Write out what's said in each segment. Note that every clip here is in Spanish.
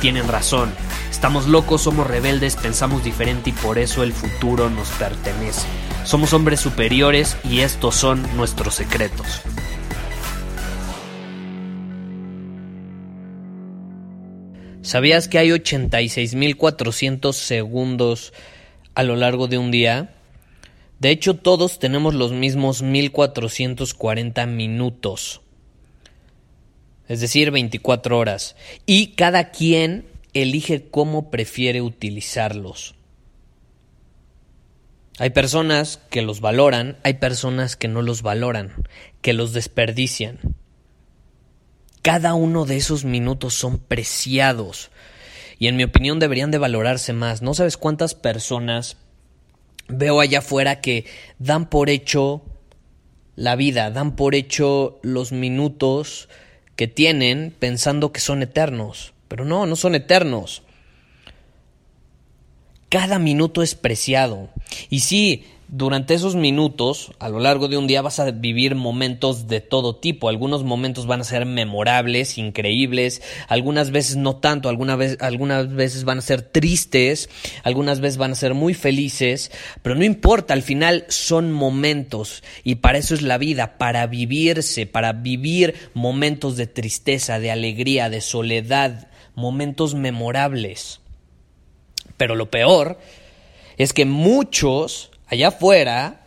tienen razón. Estamos locos, somos rebeldes, pensamos diferente y por eso el futuro nos pertenece. Somos hombres superiores y estos son nuestros secretos. ¿Sabías que hay 86.400 segundos a lo largo de un día? De hecho, todos tenemos los mismos 1.440 minutos. Es decir, 24 horas. Y cada quien elige cómo prefiere utilizarlos. Hay personas que los valoran, hay personas que no los valoran, que los desperdician. Cada uno de esos minutos son preciados y en mi opinión deberían de valorarse más. No sabes cuántas personas veo allá afuera que dan por hecho la vida, dan por hecho los minutos que tienen pensando que son eternos. Pero no, no son eternos. Cada minuto es preciado. Y sí, durante esos minutos, a lo largo de un día vas a vivir momentos de todo tipo. Algunos momentos van a ser memorables, increíbles, algunas veces no tanto, algunas, veces van a ser tristes, algunas veces van a ser muy felices, pero no importa, al final son momentos. Y para eso es la vida, para vivirse, para vivir momentos de tristeza, de alegría, de soledad, momentos memorables. Pero lo peor es que muchos allá afuera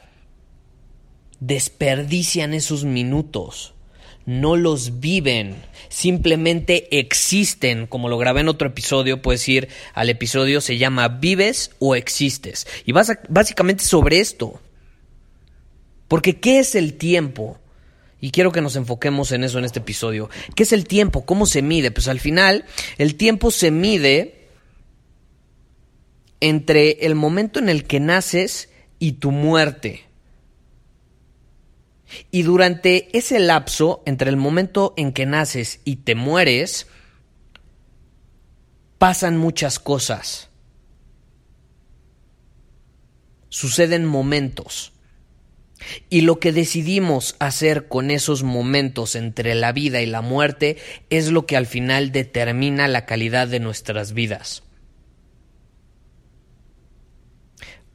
desperdician esos minutos, no los viven, simplemente existen, como lo grabé en otro episodio, puedes ir al episodio, se llama Vives o Existes. Y básicamente sobre esto. Porque ¿qué es el tiempo? Y quiero que nos enfoquemos en eso en este episodio. ¿Qué es el tiempo? ¿Cómo se mide? Pues al final, el tiempo se mide entre el momento en el que naces y tu muerte. Y durante ese lapso, entre el momento en que naces y te mueres, pasan muchas cosas. Suceden momentos. Y lo que decidimos hacer con esos momentos entre la vida y la muerte es lo que al final determina la calidad de nuestras vidas.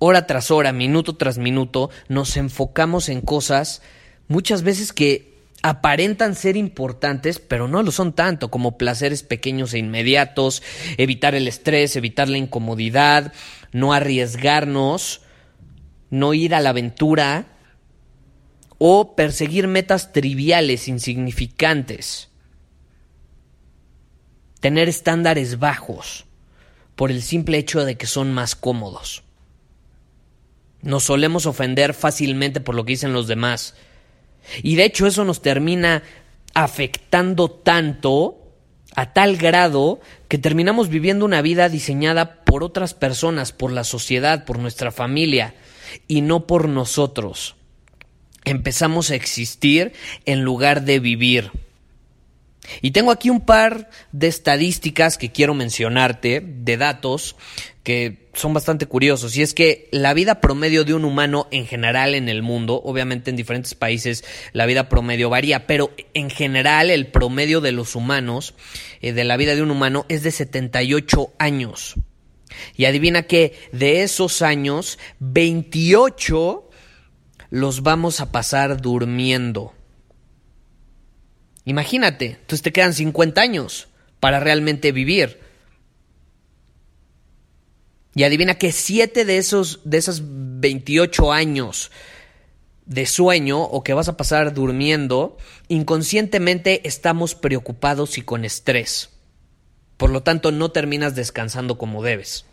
Hora tras hora, minuto tras minuto, nos enfocamos en cosas muchas veces que aparentan ser importantes, pero no lo son tanto, como placeres pequeños e inmediatos, evitar el estrés, evitar la incomodidad, no arriesgarnos, no ir a la aventura o perseguir metas triviales, insignificantes, tener estándares bajos por el simple hecho de que son más cómodos. Nos solemos ofender fácilmente por lo que dicen los demás. Y de hecho eso nos termina afectando tanto, a tal grado, que terminamos viviendo una vida diseñada por otras personas, por la sociedad, por nuestra familia, y no por nosotros. Empezamos a existir en lugar de vivir. Y tengo aquí un par de estadísticas que quiero mencionarte, de datos que son bastante curiosos. Y es que la vida promedio de un humano en general en el mundo, obviamente en diferentes países la vida promedio varía, pero en general el promedio de los humanos, eh, de la vida de un humano, es de 78 años. Y adivina que de esos años, 28 los vamos a pasar durmiendo. Imagínate, entonces te quedan 50 años para realmente vivir. Y adivina que 7 de esos de esos 28 años de sueño o que vas a pasar durmiendo, inconscientemente estamos preocupados y con estrés. Por lo tanto, no terminas descansando como debes.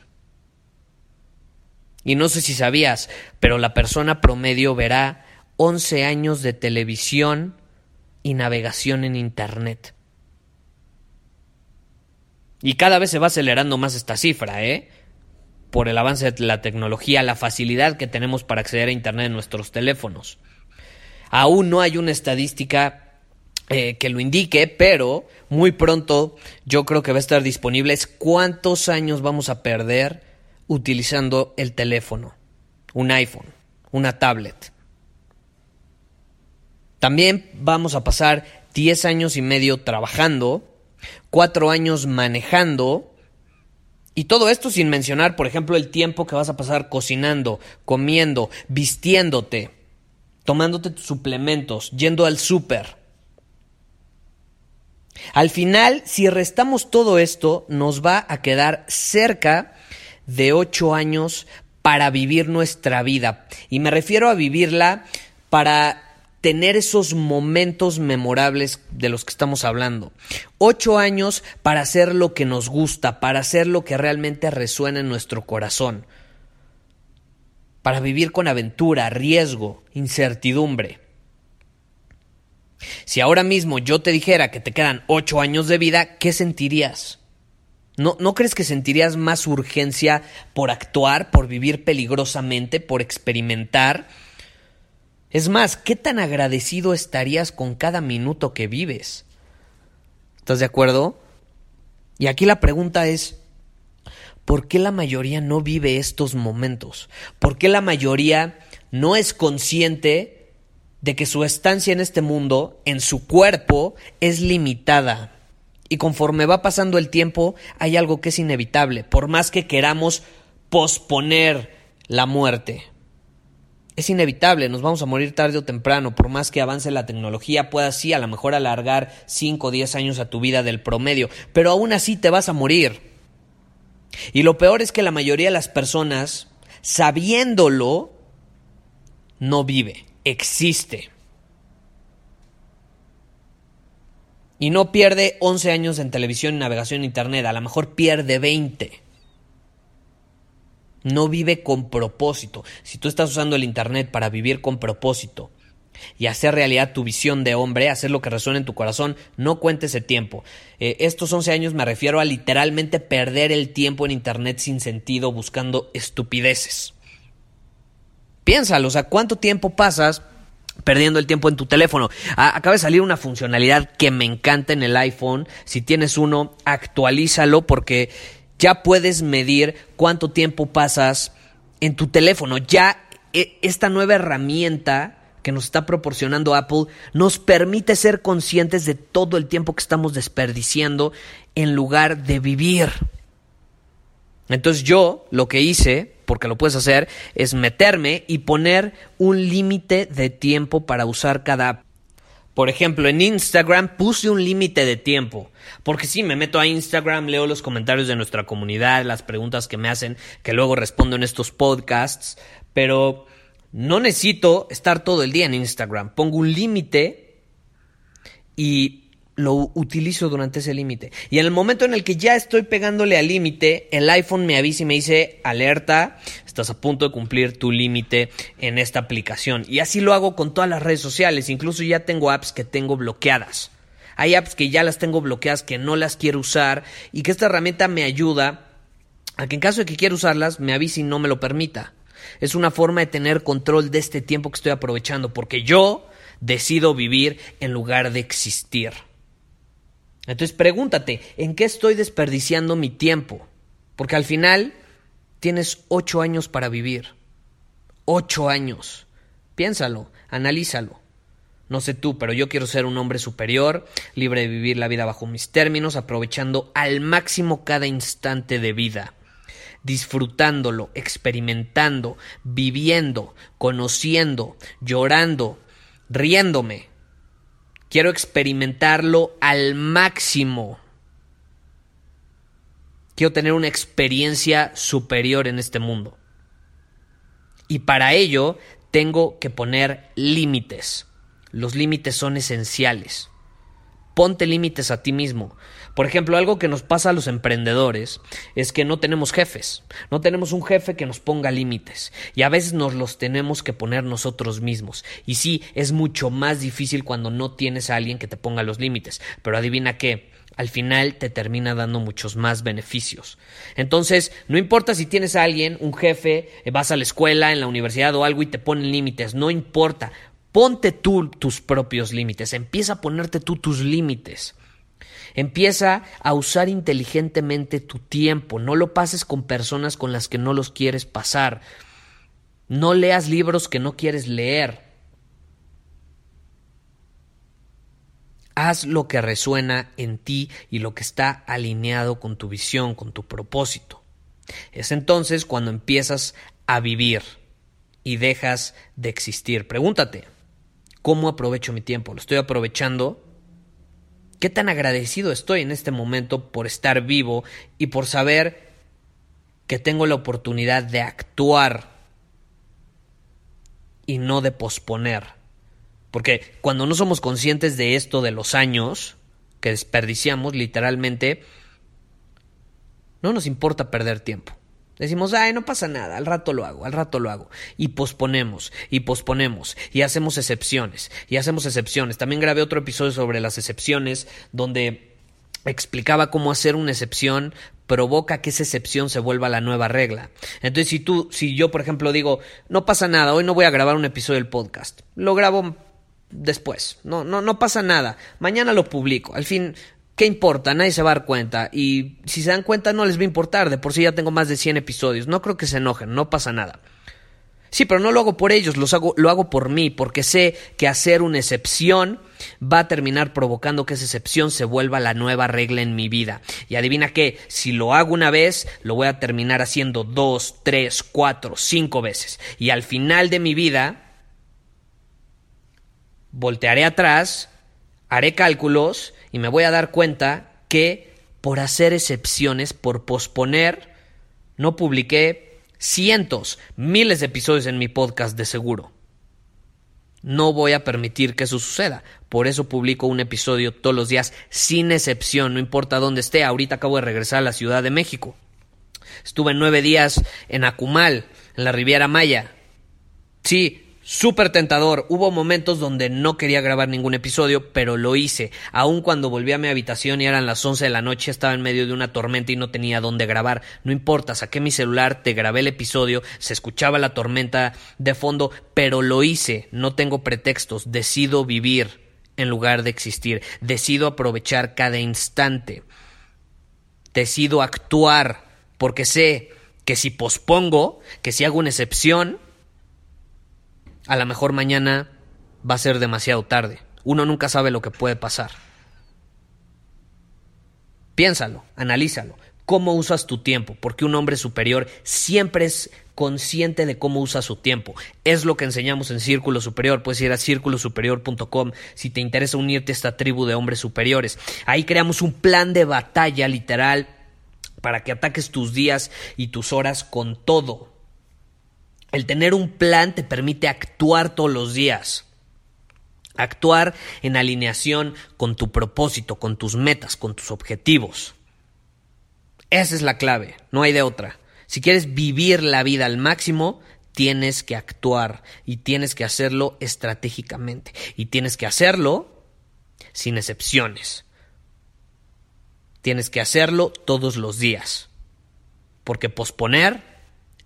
Y no sé si sabías, pero la persona promedio verá 11 años de televisión y navegación en Internet. Y cada vez se va acelerando más esta cifra, ¿eh? Por el avance de la tecnología, la facilidad que tenemos para acceder a Internet en nuestros teléfonos. Aún no hay una estadística eh, que lo indique, pero muy pronto yo creo que va a estar disponible cuántos años vamos a perder utilizando el teléfono, un iPhone, una tablet. También vamos a pasar 10 años y medio trabajando, 4 años manejando, y todo esto sin mencionar, por ejemplo, el tiempo que vas a pasar cocinando, comiendo, vistiéndote, tomándote tus suplementos, yendo al súper. Al final, si restamos todo esto, nos va a quedar cerca de 8 años para vivir nuestra vida. Y me refiero a vivirla para tener esos momentos memorables de los que estamos hablando. Ocho años para hacer lo que nos gusta, para hacer lo que realmente resuena en nuestro corazón, para vivir con aventura, riesgo, incertidumbre. Si ahora mismo yo te dijera que te quedan ocho años de vida, ¿qué sentirías? ¿No, ¿No crees que sentirías más urgencia por actuar, por vivir peligrosamente, por experimentar? Es más, ¿qué tan agradecido estarías con cada minuto que vives? ¿Estás de acuerdo? Y aquí la pregunta es, ¿por qué la mayoría no vive estos momentos? ¿Por qué la mayoría no es consciente de que su estancia en este mundo, en su cuerpo, es limitada? Y conforme va pasando el tiempo, hay algo que es inevitable, por más que queramos posponer la muerte es inevitable, nos vamos a morir tarde o temprano, por más que avance la tecnología, pueda sí a lo mejor alargar 5 o 10 años a tu vida del promedio, pero aún así te vas a morir. Y lo peor es que la mayoría de las personas, sabiéndolo, no vive, existe. Y no pierde 11 años en televisión y navegación en Internet, a lo mejor pierde 20 no vive con propósito. Si tú estás usando el Internet para vivir con propósito y hacer realidad tu visión de hombre, hacer lo que resuena en tu corazón, no cuente ese tiempo. Eh, estos 11 años me refiero a literalmente perder el tiempo en Internet sin sentido buscando estupideces. Piénsalo, o sea, ¿cuánto tiempo pasas perdiendo el tiempo en tu teléfono. acaba de salir una funcionalidad que me encanta en el iPhone. Si tienes uno, actualízalo porque ya puedes medir cuánto tiempo pasas en tu teléfono. Ya e, esta nueva herramienta que nos está proporcionando Apple nos permite ser conscientes de todo el tiempo que estamos desperdiciando en lugar de vivir. Entonces yo lo que hice, porque lo puedes hacer, es meterme y poner un límite de tiempo para usar cada app. Por ejemplo, en Instagram puse un límite de tiempo. Porque sí, me meto a Instagram, leo los comentarios de nuestra comunidad, las preguntas que me hacen, que luego respondo en estos podcasts, pero no necesito estar todo el día en Instagram. Pongo un límite y lo utilizo durante ese límite. Y en el momento en el que ya estoy pegándole al límite, el iPhone me avisa y me dice, alerta, estás a punto de cumplir tu límite en esta aplicación. Y así lo hago con todas las redes sociales, incluso ya tengo apps que tengo bloqueadas. Hay apps que ya las tengo bloqueadas, que no las quiero usar y que esta herramienta me ayuda a que en caso de que quiera usarlas, me avise y no me lo permita. Es una forma de tener control de este tiempo que estoy aprovechando, porque yo decido vivir en lugar de existir. Entonces pregúntate, ¿en qué estoy desperdiciando mi tiempo? Porque al final tienes ocho años para vivir. Ocho años. Piénsalo, analízalo. No sé tú, pero yo quiero ser un hombre superior, libre de vivir la vida bajo mis términos, aprovechando al máximo cada instante de vida, disfrutándolo, experimentando, viviendo, conociendo, llorando, riéndome, Quiero experimentarlo al máximo. Quiero tener una experiencia superior en este mundo. Y para ello tengo que poner límites. Los límites son esenciales. Ponte límites a ti mismo. Por ejemplo, algo que nos pasa a los emprendedores es que no tenemos jefes. No tenemos un jefe que nos ponga límites. Y a veces nos los tenemos que poner nosotros mismos. Y sí, es mucho más difícil cuando no tienes a alguien que te ponga los límites. Pero adivina qué. Al final te termina dando muchos más beneficios. Entonces, no importa si tienes a alguien, un jefe, vas a la escuela, en la universidad o algo y te ponen límites, no importa. Ponte tú tus propios límites, empieza a ponerte tú tus límites. Empieza a usar inteligentemente tu tiempo, no lo pases con personas con las que no los quieres pasar. No leas libros que no quieres leer. Haz lo que resuena en ti y lo que está alineado con tu visión, con tu propósito. Es entonces cuando empiezas a vivir y dejas de existir. Pregúntate, ¿Cómo aprovecho mi tiempo? ¿Lo estoy aprovechando? ¿Qué tan agradecido estoy en este momento por estar vivo y por saber que tengo la oportunidad de actuar y no de posponer? Porque cuando no somos conscientes de esto de los años que desperdiciamos, literalmente, no nos importa perder tiempo. Decimos, ay, no pasa nada, al rato lo hago, al rato lo hago. Y posponemos, y posponemos, y hacemos excepciones, y hacemos excepciones. También grabé otro episodio sobre las excepciones, donde explicaba cómo hacer una excepción provoca que esa excepción se vuelva la nueva regla. Entonces, si tú, si yo, por ejemplo, digo, no pasa nada, hoy no voy a grabar un episodio del podcast, lo grabo después, no, no, no pasa nada, mañana lo publico. Al fin, ¿Qué importa? Nadie se va a dar cuenta. Y si se dan cuenta, no les va a importar. De por sí ya tengo más de 100 episodios. No creo que se enojen, no pasa nada. Sí, pero no lo hago por ellos, los hago, lo hago por mí, porque sé que hacer una excepción va a terminar provocando que esa excepción se vuelva la nueva regla en mi vida. Y adivina qué, si lo hago una vez, lo voy a terminar haciendo dos, tres, cuatro, cinco veces. Y al final de mi vida, voltearé atrás, haré cálculos y me voy a dar cuenta que por hacer excepciones, por posponer, no publiqué cientos, miles de episodios en mi podcast de seguro. No voy a permitir que eso suceda. Por eso publico un episodio todos los días, sin excepción, no importa dónde esté. Ahorita acabo de regresar a la Ciudad de México. Estuve nueve días en Acumal, en la Riviera Maya. Sí, Súper tentador. Hubo momentos donde no quería grabar ningún episodio, pero lo hice. Aun cuando volví a mi habitación y eran las 11 de la noche, estaba en medio de una tormenta y no tenía dónde grabar. No importa, saqué mi celular, te grabé el episodio, se escuchaba la tormenta de fondo, pero lo hice. No tengo pretextos. Decido vivir en lugar de existir. Decido aprovechar cada instante. Decido actuar porque sé que si pospongo, que si hago una excepción, a lo mejor mañana va a ser demasiado tarde. Uno nunca sabe lo que puede pasar. Piénsalo, analízalo. ¿Cómo usas tu tiempo? Porque un hombre superior siempre es consciente de cómo usa su tiempo. Es lo que enseñamos en Círculo Superior. Puedes ir a círculosuperior.com si te interesa unirte a esta tribu de hombres superiores. Ahí creamos un plan de batalla literal para que ataques tus días y tus horas con todo. El tener un plan te permite actuar todos los días. Actuar en alineación con tu propósito, con tus metas, con tus objetivos. Esa es la clave, no hay de otra. Si quieres vivir la vida al máximo, tienes que actuar y tienes que hacerlo estratégicamente y tienes que hacerlo sin excepciones. Tienes que hacerlo todos los días, porque posponer